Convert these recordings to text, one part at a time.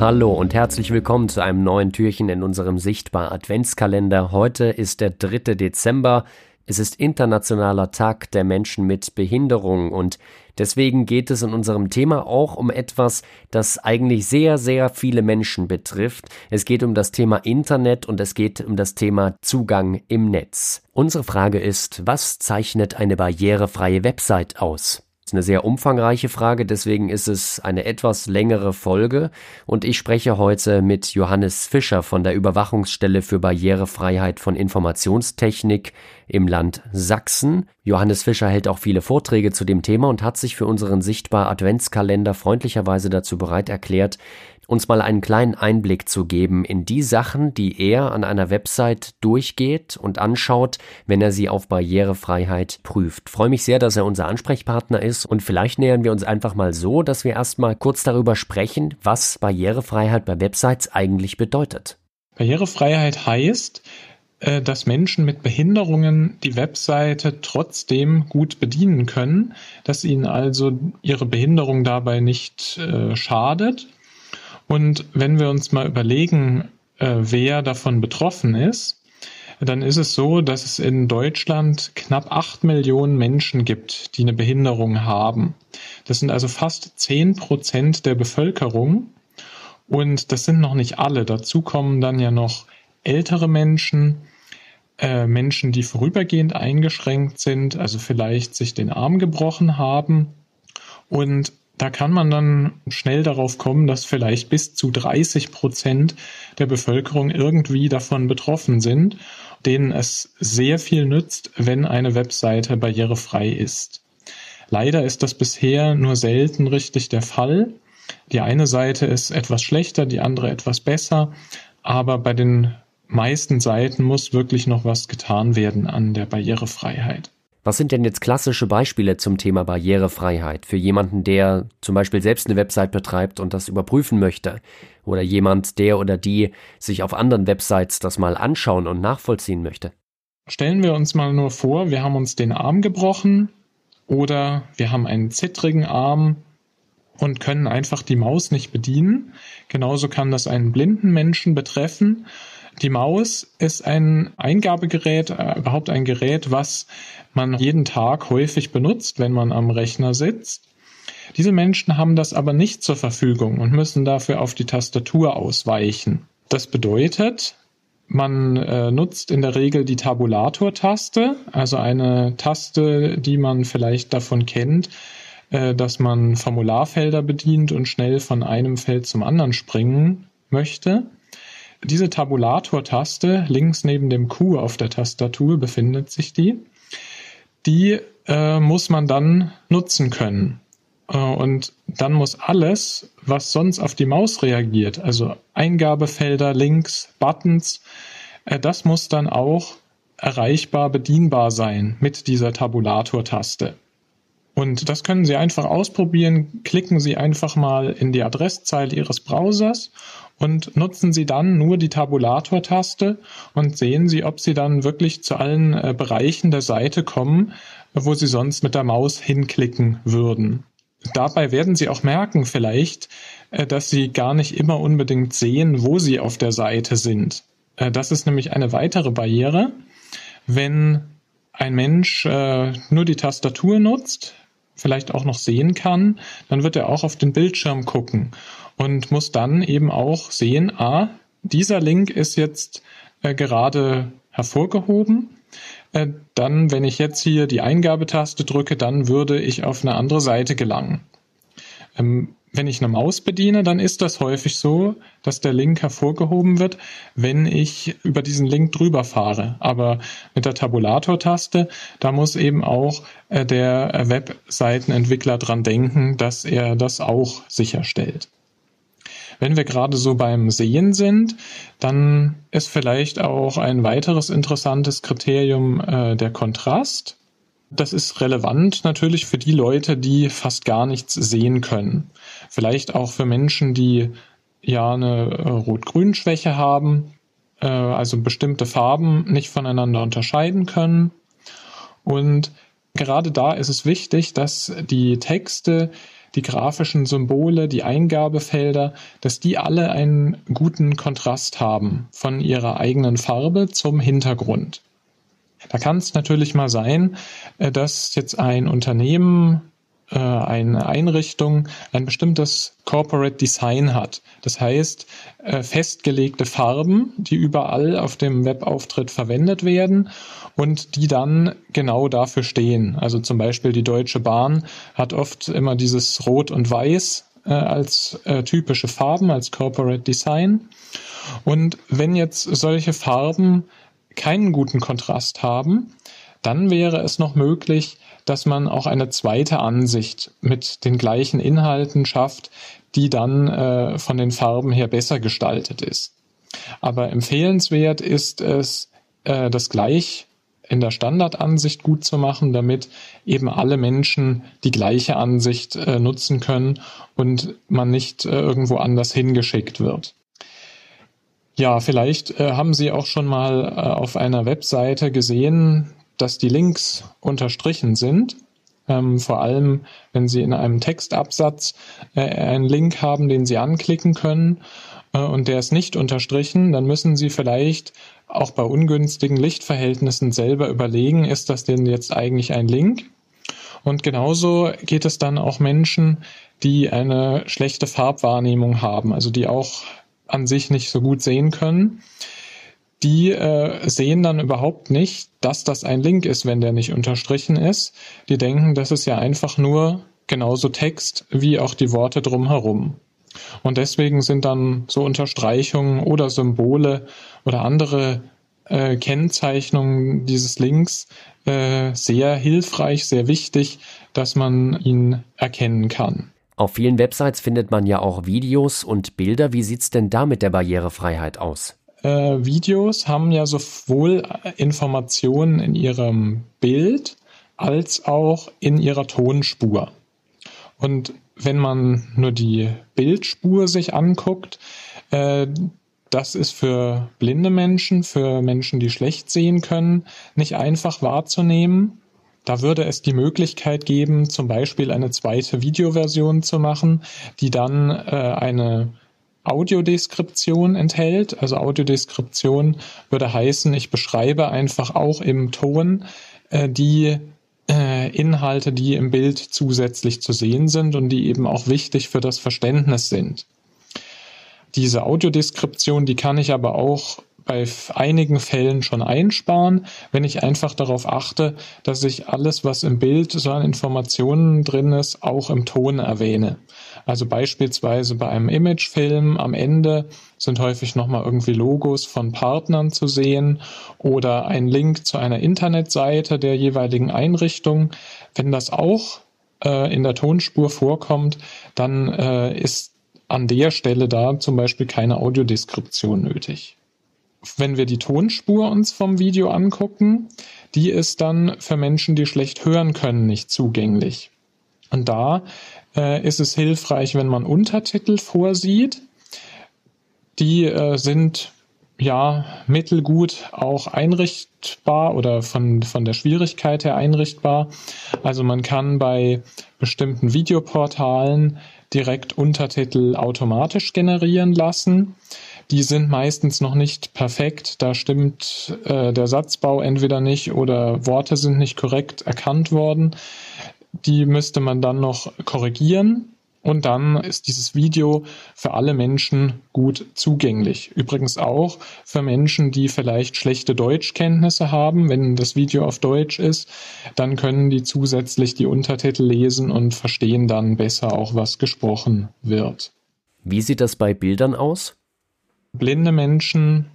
Hallo und herzlich willkommen zu einem neuen Türchen in unserem Sichtbar Adventskalender. Heute ist der 3. Dezember. Es ist Internationaler Tag der Menschen mit Behinderung und deswegen geht es in unserem Thema auch um etwas, das eigentlich sehr, sehr viele Menschen betrifft. Es geht um das Thema Internet und es geht um das Thema Zugang im Netz. Unsere Frage ist, was zeichnet eine barrierefreie Website aus? Ist eine sehr umfangreiche Frage, deswegen ist es eine etwas längere Folge und ich spreche heute mit Johannes Fischer von der Überwachungsstelle für Barrierefreiheit von Informationstechnik im Land Sachsen. Johannes Fischer hält auch viele Vorträge zu dem Thema und hat sich für unseren Sichtbar Adventskalender freundlicherweise dazu bereit erklärt, uns mal einen kleinen Einblick zu geben in die Sachen, die er an einer Website durchgeht und anschaut, wenn er sie auf Barrierefreiheit prüft. Ich freue mich sehr, dass er unser Ansprechpartner ist und vielleicht nähern wir uns einfach mal so, dass wir erstmal kurz darüber sprechen, was Barrierefreiheit bei Websites eigentlich bedeutet. Barrierefreiheit heißt, äh, dass Menschen mit Behinderungen die Webseite trotzdem gut bedienen können, dass ihnen also ihre Behinderung dabei nicht äh, schadet und wenn wir uns mal überlegen, äh, wer davon betroffen ist, dann ist es so, dass es in Deutschland knapp acht Millionen Menschen gibt, die eine Behinderung haben. Das sind also fast zehn Prozent der Bevölkerung. Und das sind noch nicht alle. Dazu kommen dann ja noch ältere Menschen, äh, Menschen, die vorübergehend eingeschränkt sind, also vielleicht sich den Arm gebrochen haben. Und da kann man dann schnell darauf kommen, dass vielleicht bis zu 30 Prozent der Bevölkerung irgendwie davon betroffen sind, denen es sehr viel nützt, wenn eine Webseite barrierefrei ist. Leider ist das bisher nur selten richtig der Fall. Die eine Seite ist etwas schlechter, die andere etwas besser, aber bei den meisten Seiten muss wirklich noch was getan werden an der Barrierefreiheit. Was sind denn jetzt klassische Beispiele zum Thema Barrierefreiheit für jemanden, der zum Beispiel selbst eine Website betreibt und das überprüfen möchte? Oder jemand, der oder die sich auf anderen Websites das mal anschauen und nachvollziehen möchte? Stellen wir uns mal nur vor, wir haben uns den Arm gebrochen oder wir haben einen zittrigen Arm und können einfach die Maus nicht bedienen. Genauso kann das einen blinden Menschen betreffen die Maus ist ein Eingabegerät, äh, überhaupt ein Gerät, was man jeden Tag häufig benutzt, wenn man am Rechner sitzt. Diese Menschen haben das aber nicht zur Verfügung und müssen dafür auf die Tastatur ausweichen. Das bedeutet, man äh, nutzt in der Regel die Tabulator-Taste, also eine Taste, die man vielleicht davon kennt, äh, dass man Formularfelder bedient und schnell von einem Feld zum anderen springen möchte. Diese Tabulator-Taste, links neben dem Q auf der Tastatur befindet sich die. Die äh, muss man dann nutzen können. Äh, und dann muss alles, was sonst auf die Maus reagiert, also Eingabefelder, Links, Buttons, äh, das muss dann auch erreichbar, bedienbar sein mit dieser Tabulator-Taste. Und das können Sie einfach ausprobieren. Klicken Sie einfach mal in die Adresszeile Ihres Browsers und nutzen Sie dann nur die Tabulator-Taste und sehen Sie, ob Sie dann wirklich zu allen äh, Bereichen der Seite kommen, wo Sie sonst mit der Maus hinklicken würden. Dabei werden Sie auch merken vielleicht, äh, dass Sie gar nicht immer unbedingt sehen, wo Sie auf der Seite sind. Äh, das ist nämlich eine weitere Barriere. Wenn ein Mensch äh, nur die Tastatur nutzt, vielleicht auch noch sehen kann, dann wird er auch auf den Bildschirm gucken und muss dann eben auch sehen, ah, dieser Link ist jetzt äh, gerade hervorgehoben. Äh, dann, wenn ich jetzt hier die Eingabetaste drücke, dann würde ich auf eine andere Seite gelangen. Ähm, wenn ich eine Maus bediene, dann ist das häufig so, dass der Link hervorgehoben wird, wenn ich über diesen Link drüber fahre. Aber mit der Tabulator-Taste, da muss eben auch äh, der Webseitenentwickler dran denken, dass er das auch sicherstellt. Wenn wir gerade so beim Sehen sind, dann ist vielleicht auch ein weiteres interessantes Kriterium äh, der Kontrast. Das ist relevant natürlich für die Leute, die fast gar nichts sehen können. Vielleicht auch für Menschen, die ja eine äh, Rot-Grün-Schwäche haben, äh, also bestimmte Farben nicht voneinander unterscheiden können. Und gerade da ist es wichtig, dass die Texte die grafischen Symbole, die Eingabefelder, dass die alle einen guten Kontrast haben von ihrer eigenen Farbe zum Hintergrund. Da kann es natürlich mal sein, äh, dass jetzt ein Unternehmen äh, eine Einrichtung ein bestimmtes Corporate Design hat. Das heißt, äh, festgelegte Farben, die überall auf dem Webauftritt verwendet werden und die dann genau dafür stehen. Also zum Beispiel die Deutsche Bahn hat oft immer dieses Rot und Weiß äh, als äh, typische Farben, als Corporate Design. Und wenn jetzt solche Farben keinen guten Kontrast haben, dann wäre es noch möglich, dass man auch eine zweite Ansicht mit den gleichen Inhalten schafft, die dann äh, von den Farben her besser gestaltet ist. Aber empfehlenswert ist es, äh, das gleich in der Standardansicht gut zu machen, damit eben alle Menschen die gleiche Ansicht äh, nutzen können und man nicht äh, irgendwo anders hingeschickt wird. Ja, vielleicht äh, haben Sie auch schon mal äh, auf einer Webseite gesehen, dass die Links unterstrichen sind. Ähm, vor allem, wenn Sie in einem Textabsatz äh, einen Link haben, den Sie anklicken können äh, und der ist nicht unterstrichen, dann müssen Sie vielleicht auch bei ungünstigen Lichtverhältnissen selber überlegen, ist das denn jetzt eigentlich ein Link? Und genauso geht es dann auch Menschen, die eine schlechte Farbwahrnehmung haben, also die auch an sich nicht so gut sehen können die äh, sehen dann überhaupt nicht, dass das ein Link ist, wenn der nicht unterstrichen ist. Die denken, das ist ja einfach nur genauso Text wie auch die Worte drumherum. Und deswegen sind dann so Unterstreichungen oder Symbole oder andere äh, Kennzeichnungen dieses Links äh, sehr hilfreich, sehr wichtig, dass man ihn erkennen kann. Auf vielen Websites findet man ja auch Videos und Bilder. Wie sieht's denn da mit der Barrierefreiheit aus? Äh, Videos haben ja sowohl Informationen in ihrem Bild als auch in ihrer Tonspur. Und wenn man nur die Bildspur sich anguckt, äh, das ist für blinde Menschen, für Menschen, die schlecht sehen können, nicht einfach wahrzunehmen. Da würde es die Möglichkeit geben, zum Beispiel eine zweite Videoversion zu machen, die dann äh, eine Audiodeskription enthält. Also Audiodeskription würde heißen, ich beschreibe einfach auch im Ton äh, die äh, Inhalte, die im Bild zusätzlich zu sehen sind und die eben auch wichtig für das Verständnis sind. Diese Audiodeskription, die kann ich aber auch bei einigen Fällen schon einsparen, wenn ich einfach darauf achte, dass ich alles, was im Bild so an Informationen drin ist, auch im Ton erwähne. Also beispielsweise bei einem Imagefilm am Ende sind häufig nochmal irgendwie Logos von Partnern zu sehen oder ein Link zu einer Internetseite der jeweiligen Einrichtung. Wenn das auch äh, in der Tonspur vorkommt, dann äh, ist an der Stelle da zum Beispiel keine Audiodeskription nötig wenn wir die Tonspur uns vom Video angucken, die ist dann für Menschen, die schlecht hören können, nicht zugänglich. Und da äh, ist es hilfreich, wenn man Untertitel vorsieht. Die äh, sind ja mittelgut auch einrichtbar oder von, von der Schwierigkeit her einrichtbar. Also man kann bei bestimmten Videoportalen direkt Untertitel automatisch generieren lassen die sind meistens noch nicht perfekt. Da stimmt äh, der Satzbau entweder nicht oder Worte sind nicht korrekt erkannt worden. Die müsste man dann noch korrigieren. Und dann ist dieses Video für alle Menschen gut zugänglich. Übrigens auch für Menschen, die vielleicht schlechte Deutschkenntnisse haben. Wenn das Video auf Deutsch ist, dann können die zusätzlich die Untertitel lesen und verstehen dann besser auch, was gesprochen wird. Wie sieht das bei Bildern aus? Blinde Menschen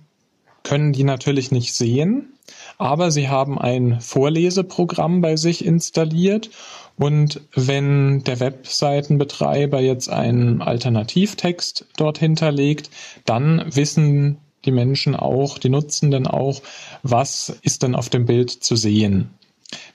können die natürlich nicht sehen, aber sie haben ein Vorleseprogramm bei sich installiert und wenn der Webseitenbetreiber jetzt einen Alternativtext dort hinterlegt, dann wissen die Menschen auch, die Nutzenden auch, was ist denn auf dem Bild zu sehen.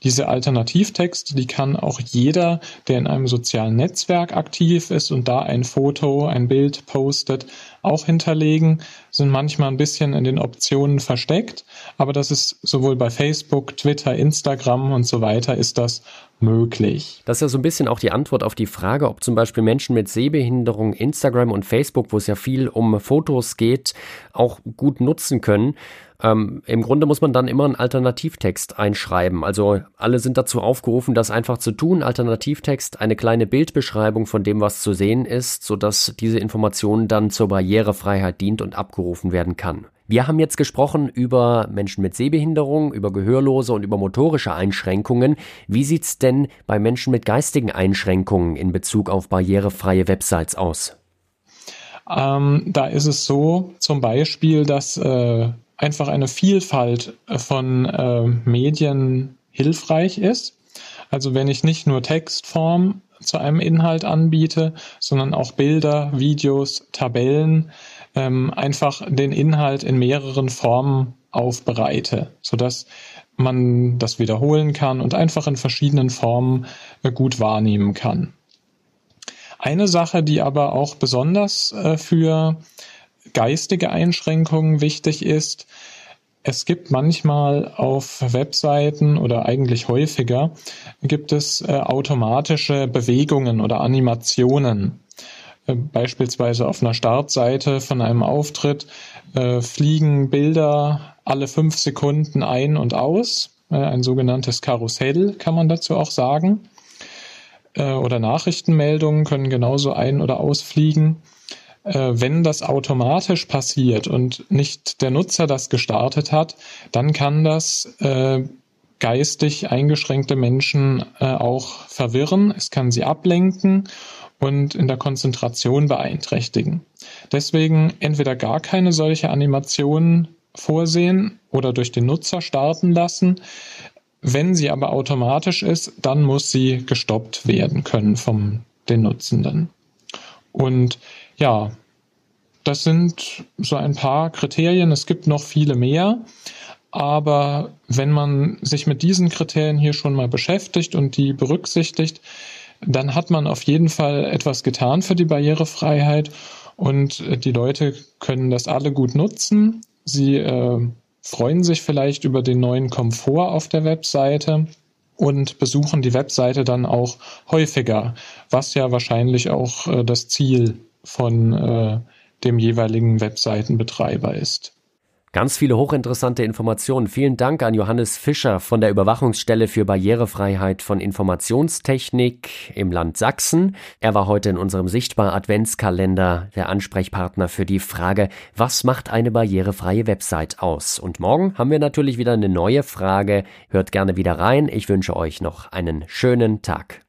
Diese Alternativtexte, die kann auch jeder, der in einem sozialen Netzwerk aktiv ist und da ein Foto, ein Bild postet, auch hinterlegen, sind manchmal ein bisschen in den Optionen versteckt, aber das ist sowohl bei Facebook, Twitter, Instagram und so weiter ist das möglich. Das ist ja so ein bisschen auch die Antwort auf die Frage, ob zum Beispiel Menschen mit Sehbehinderung Instagram und Facebook, wo es ja viel um Fotos geht, auch gut nutzen können. Ähm, Im Grunde muss man dann immer einen Alternativtext einschreiben. Also alle sind dazu aufgerufen, das einfach zu tun. Alternativtext, eine kleine Bildbeschreibung von dem, was zu sehen ist, sodass diese Information dann zur Barrierefreiheit dient und abgerufen werden kann. Wir haben jetzt gesprochen über Menschen mit Sehbehinderung, über Gehörlose und über motorische Einschränkungen. Wie sieht's denn bei Menschen mit geistigen Einschränkungen in Bezug auf barrierefreie Websites aus? Ähm, da ist es so, zum Beispiel, dass äh, einfach eine Vielfalt von äh, Medien hilfreich ist. Also wenn ich nicht nur Textform zu einem Inhalt anbiete, sondern auch Bilder, Videos, Tabellen, ähm, einfach den Inhalt in mehreren Formen aufbereite, sodass man das wiederholen kann und einfach in verschiedenen Formen äh, gut wahrnehmen kann. Eine Sache, die aber auch besonders äh, für geistige Einschränkungen wichtig ist, es gibt manchmal auf Webseiten oder eigentlich häufiger gibt es äh, automatische Bewegungen oder Animationen. Äh, beispielsweise auf einer Startseite von einem Auftritt äh, fliegen Bilder alle fünf Sekunden ein und aus. Äh, ein sogenanntes Karussell kann man dazu auch sagen. Äh, oder Nachrichtenmeldungen können genauso ein- oder ausfliegen. Äh, wenn das automatisch passiert und nicht der Nutzer das gestartet hat, dann kann das äh, geistig eingeschränkte Menschen äh, auch verwirren. Es kann sie ablenken und in der Konzentration beeinträchtigen. Deswegen entweder gar keine solche Animationen vorsehen oder durch den Nutzer starten lassen. Wenn sie aber automatisch ist, dann muss sie gestoppt werden können vom den Nutzenden. Und ja, das sind so ein paar Kriterien. Es gibt noch viele mehr. Aber wenn man sich mit diesen Kriterien hier schon mal beschäftigt und die berücksichtigt, dann hat man auf jeden Fall etwas getan für die Barrierefreiheit und die Leute können das alle gut nutzen. Sie äh, freuen sich vielleicht über den neuen Komfort auf der Webseite und besuchen die Webseite dann auch häufiger, was ja wahrscheinlich auch äh, das Ziel von äh, dem jeweiligen Webseitenbetreiber ist. Ganz viele hochinteressante Informationen. Vielen Dank an Johannes Fischer von der Überwachungsstelle für Barrierefreiheit von Informationstechnik im Land Sachsen. Er war heute in unserem Sichtbar Adventskalender der Ansprechpartner für die Frage, was macht eine barrierefreie Website aus? Und morgen haben wir natürlich wieder eine neue Frage. Hört gerne wieder rein. Ich wünsche euch noch einen schönen Tag.